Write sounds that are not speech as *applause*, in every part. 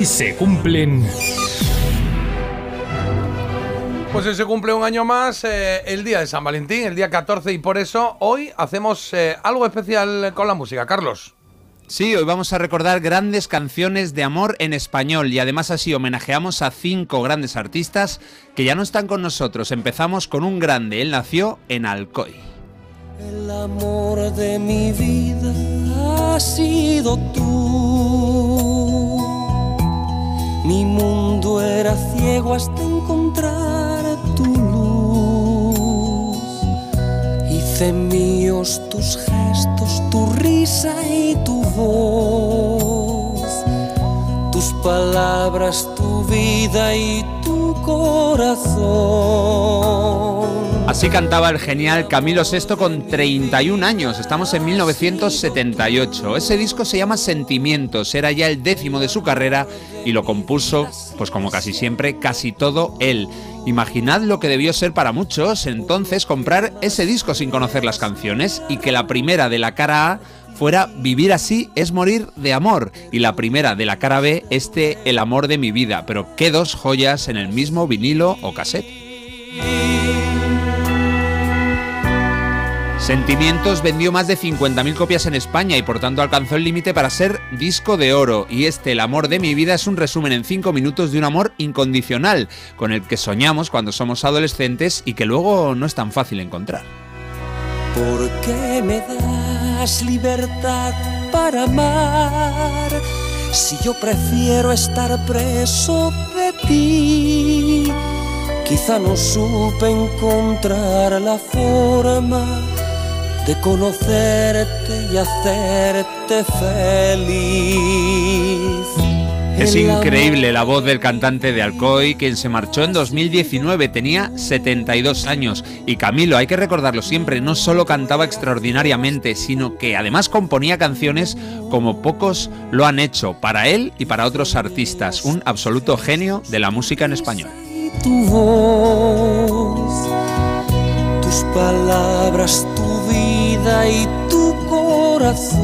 Y se cumplen... Pues se cumple un año más eh, el día de San Valentín, el día 14, y por eso hoy hacemos eh, algo especial con la música. Carlos. Sí, hoy vamos a recordar grandes canciones de amor en español y además así homenajeamos a cinco grandes artistas que ya no están con nosotros. Empezamos con un grande, él nació en Alcoy. El amor de mi vida ha sido tú. Mundo era ciego hasta encontrar tu luz. Hice míos tus gestos, tu risa y tu voz. Tus palabras, tu vida y tu corazón. Así cantaba el genial Camilo VI con 31 años. Estamos en 1978. Ese disco se llama Sentimientos. Era ya el décimo de su carrera y lo compuso, pues como casi siempre, casi todo él. Imaginad lo que debió ser para muchos entonces comprar ese disco sin conocer las canciones y que la primera de la cara A fuera Vivir así es morir de amor y la primera de la cara B este El amor de mi vida, pero qué dos joyas en el mismo vinilo o cassette. Sentimientos vendió más de 50.000 copias en España y por tanto alcanzó el límite para ser disco de oro. Y este, El amor de mi vida, es un resumen en 5 minutos de un amor incondicional, con el que soñamos cuando somos adolescentes y que luego no es tan fácil encontrar. ¿Por qué me das libertad para amar? Si yo prefiero estar preso de ti, quizá no supe encontrar la forma de conocerte y hacerte feliz. Es increíble la voz del cantante de Alcoy, quien se marchó en 2019, tenía 72 años. Y Camilo, hay que recordarlo siempre, no solo cantaba extraordinariamente, sino que además componía canciones como pocos lo han hecho, para él y para otros artistas. Un absoluto genio de la música en español. tu voz, tus palabras, tu vida y tu corazón.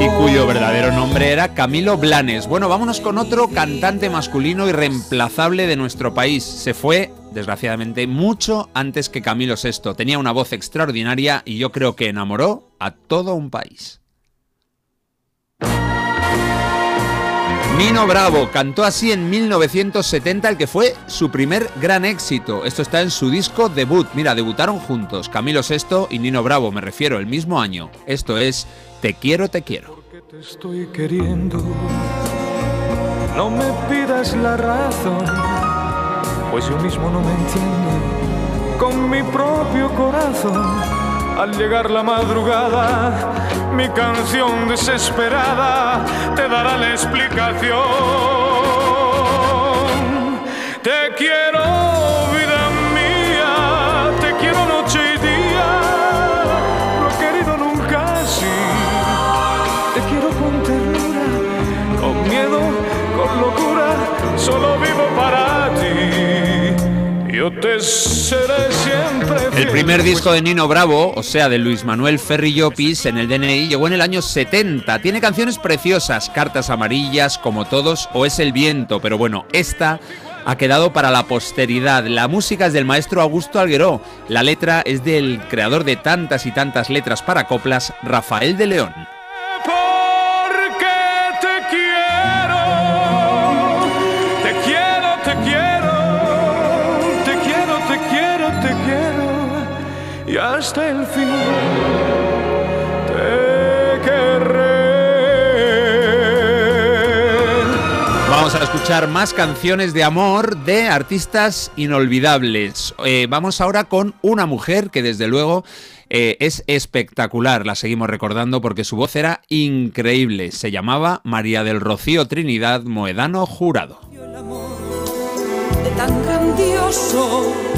Y cuyo verdadero nombre era Camilo Blanes. Bueno, vámonos con otro cantante masculino irreemplazable de nuestro país. Se fue, desgraciadamente, mucho antes que Camilo VI. Tenía una voz extraordinaria y yo creo que enamoró a todo un país. Nino Bravo cantó así en 1970 el que fue su primer gran éxito. Esto está en su disco debut. Mira, debutaron juntos Camilo VI y Nino Bravo, me refiero, el mismo año. Esto es Te quiero, te quiero. te estoy queriendo. No me pidas la razón, pues yo mismo no me entiendo. Con mi propio corazón, al llegar la madrugada, mi canción desesperada te dará la explicación. Te quiero, vida mía, te quiero noche y día. No he querido nunca así. Te quiero con ternura, con miedo, con locura, solo vivo. Yo te seré siempre El primer disco de Nino Bravo, o sea, de Luis Manuel Ferri Llopis en el DNI, llegó en el año 70. Tiene canciones preciosas, Cartas Amarillas, como todos, o Es el Viento, pero bueno, esta ha quedado para la posteridad. La música es del maestro Augusto Algueró, la letra es del creador de tantas y tantas letras para coplas, Rafael de León. Hasta el fin te querré. Vamos a escuchar más canciones de amor de artistas inolvidables. Eh, vamos ahora con una mujer que desde luego eh, es espectacular. La seguimos recordando porque su voz era increíble. Se llamaba María del Rocío Trinidad Moedano Jurado. el amor de tan grandioso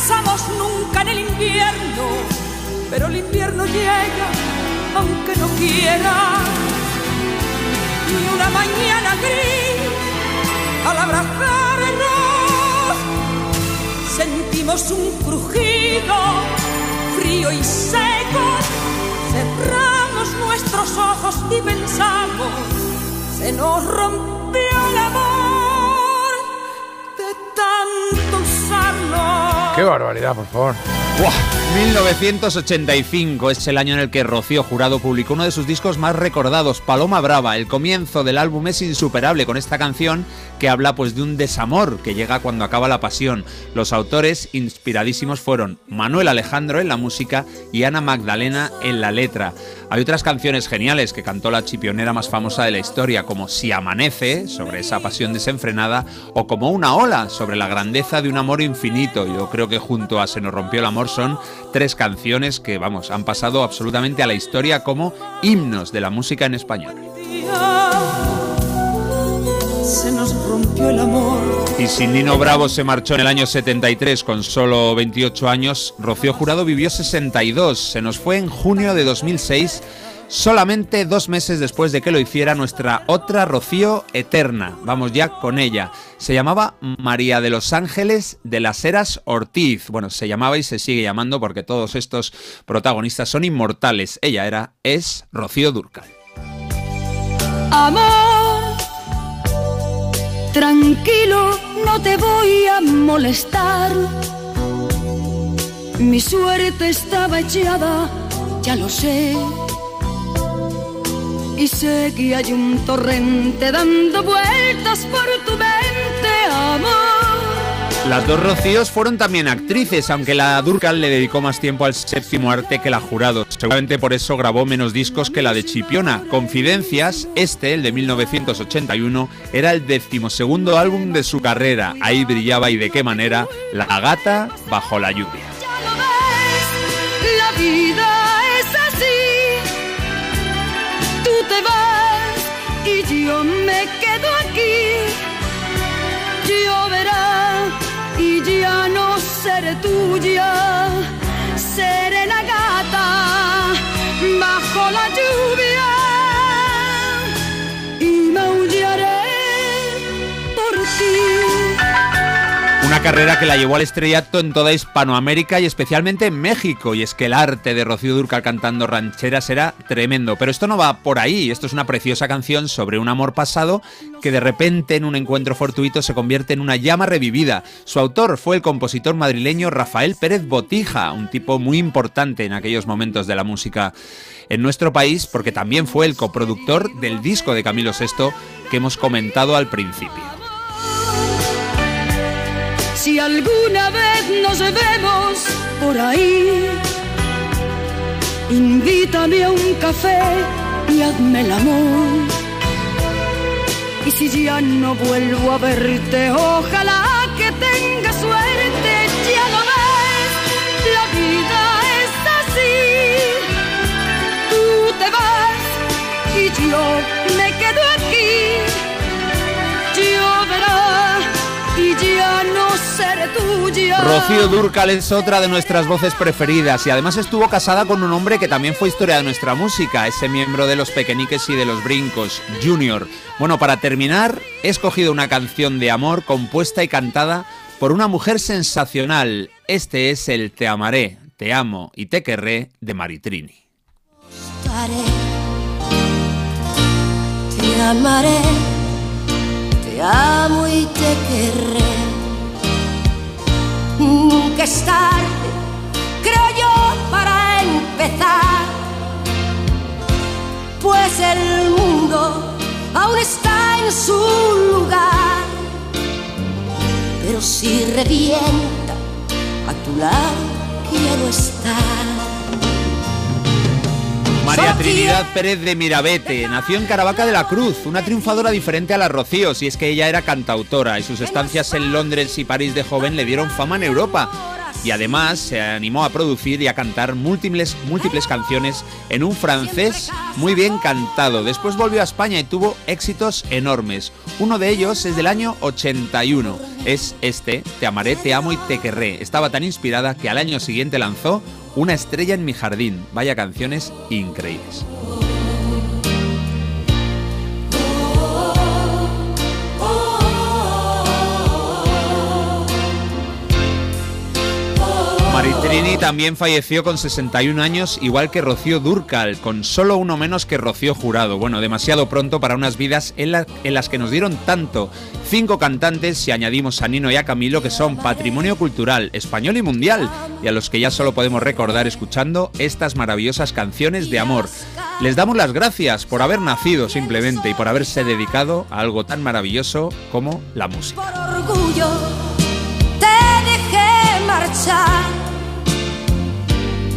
pensamos nunca en el invierno, pero el invierno llega aunque no quiera. Y una mañana gris, al abrazarnos, sentimos un crujido frío y seco. Cerramos nuestros ojos y pensamos, se nos rompió el amor Qué barbaridad, por favor. ¡Buah! 1985 es el año en el que Rocío Jurado publicó uno de sus discos más recordados, Paloma Brava. El comienzo del álbum es insuperable con esta canción que habla pues de un desamor que llega cuando acaba la pasión. Los autores inspiradísimos fueron Manuel Alejandro en la música y Ana Magdalena en la letra. Hay otras canciones geniales que cantó la chipionera más famosa de la historia, como Si amanece, sobre esa pasión desenfrenada, o como Una ola, sobre la grandeza de un amor infinito. Yo creo que junto a Se nos rompió el amor son tres canciones que, vamos, han pasado absolutamente a la historia como himnos de la música en español. Se nos rompió el amor. Y si Nino Bravo se marchó en el año 73 con solo 28 años, Rocío Jurado vivió 62. Se nos fue en junio de 2006, solamente dos meses después de que lo hiciera nuestra otra Rocío eterna. Vamos ya con ella. Se llamaba María de los Ángeles de las Heras Ortiz. Bueno, se llamaba y se sigue llamando porque todos estos protagonistas son inmortales. Ella era, es Rocío Durcal. Amor, tranquilo, no te voy a molestar. Mi suerte estaba echada, ya lo sé. Y sé que hay un torrente dando vueltas por tu mente, amor. Las dos Rocíos fueron también actrices, aunque la Durcal le dedicó más tiempo al séptimo arte que la Jurado. Seguramente por eso grabó menos discos que la de Chipiona. Confidencias, este, el de 1981, era el decimosegundo álbum de su carrera. Ahí brillaba y de qué manera La gata bajo la lluvia. Me quedo aquí. Seré tuya. Seré la gata bajo la lluvia Carrera que la llevó al estrellato en toda Hispanoamérica y especialmente en México. Y es que el arte de Rocío Durcal cantando rancheras era tremendo. Pero esto no va por ahí. Esto es una preciosa canción sobre un amor pasado que de repente en un encuentro fortuito se convierte en una llama revivida. Su autor fue el compositor madrileño Rafael Pérez Botija, un tipo muy importante en aquellos momentos de la música en nuestro país, porque también fue el coproductor del disco de Camilo VI que hemos comentado al principio. Si alguna vez nos vemos por ahí, invítame a un café y hazme el amor. Y si ya no vuelvo a verte, ojalá que tenga suerte, ya lo ves, la vida es así. Tú te vas y yo me quedo aquí. Lloverá y ya no seré tuya. Rocío Durcal es otra de nuestras voces preferidas y además estuvo casada con un hombre que también fue historia de nuestra música, ese miembro de los Pequeñiques y de los Brincos, Junior. Bueno, para terminar, he escogido una canción de amor compuesta y cantada por una mujer sensacional. Este es el Te amaré, te amo y te querré de Maritrini. Te amaré, te amo te querré. Nunca es tarde, creo yo, para empezar. Pues el mundo aún está en su lugar. Pero si revienta, a tu lado quiero estar. María Trinidad Pérez de Mirabete nació en Caravaca de la Cruz, una triunfadora diferente a la Rocío, si es que ella era cantautora y sus estancias en Londres y París de joven le dieron fama en Europa. y además se animó a producir y a cantar múltiples, múltiples canciones en un francés muy bien cantado. Después volvió a España y tuvo éxitos enormes. Uno de ellos es del año 81. Es este, Te amaré, te amo y te querré. Estaba tan inspirada que al año siguiente lanzó Una estrella en mi jardín. Vaya canciones increíbles. Maritrini también falleció con 61 años, igual que Rocío Durcal, con solo uno menos que Rocío Jurado. Bueno, demasiado pronto para unas vidas en, la- en las que nos dieron tanto. Cinco cantantes, si añadimos a Nino y a Camilo, que son patrimonio cultural español y mundial, y a los que ya solo podemos recordar escuchando estas maravillosas canciones de amor. Les damos las gracias por haber nacido simplemente y por haberse dedicado a algo tan maravilloso como la música. Por orgullo marchar,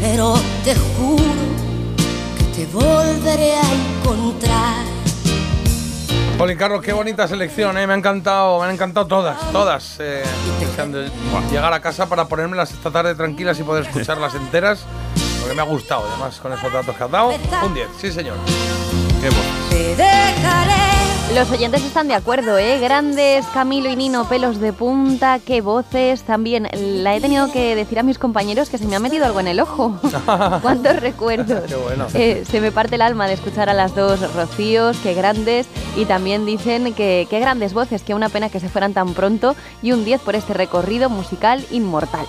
pero te juro que te volveré a encontrar. Jolín, Carlos, qué bonita selección, ¿eh? me ha encantado, me han encantado todas, todas. eh, llegar a casa para ponérmelas esta tarde tranquilas y poder escucharlas enteras, porque me ha gustado, además, con esos datos que has dado. Un 10, sí señor. Qué bueno. Te dejaré. Los oyentes están de acuerdo, ¿eh? Grandes, Camilo y Nino, pelos de punta, qué voces. También la he tenido que decir a mis compañeros que se me ha metido algo en el ojo. *laughs* ¿Cuántos recuerdos? Qué bueno. Eh, se me parte el alma de escuchar a las dos Rocíos, qué grandes. Y también dicen que qué grandes voces, que una pena que se fueran tan pronto. Y un 10 por este recorrido musical inmortal.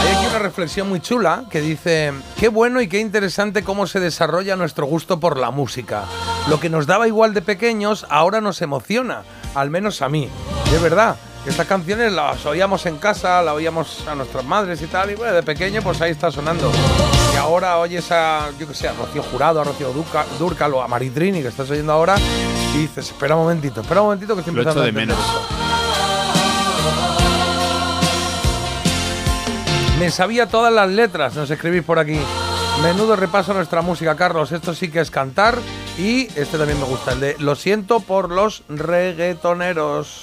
Hay aquí una reflexión muy chula que dice, qué bueno y qué interesante cómo se desarrolla nuestro gusto por la música. Lo que nos daba igual de pequeños ahora nos emociona, al menos a mí. Y es verdad, estas canciones las oíamos en casa, las oíamos a nuestras madres y tal, y bueno, de pequeño pues ahí está sonando. Y ahora oyes a, yo que sé, a Rocío Jurado, a Rocío Durca- Durcal o a Maritrini que estás oyendo ahora y dices, espera un momentito, espera un momentito que estoy Lo echo empezando a de menos. esto". Me sabía todas las letras, nos escribís por aquí. Menudo repaso a nuestra música, Carlos. Esto sí que es cantar. Y este también me gusta, el de Lo siento por los reggaetoneros.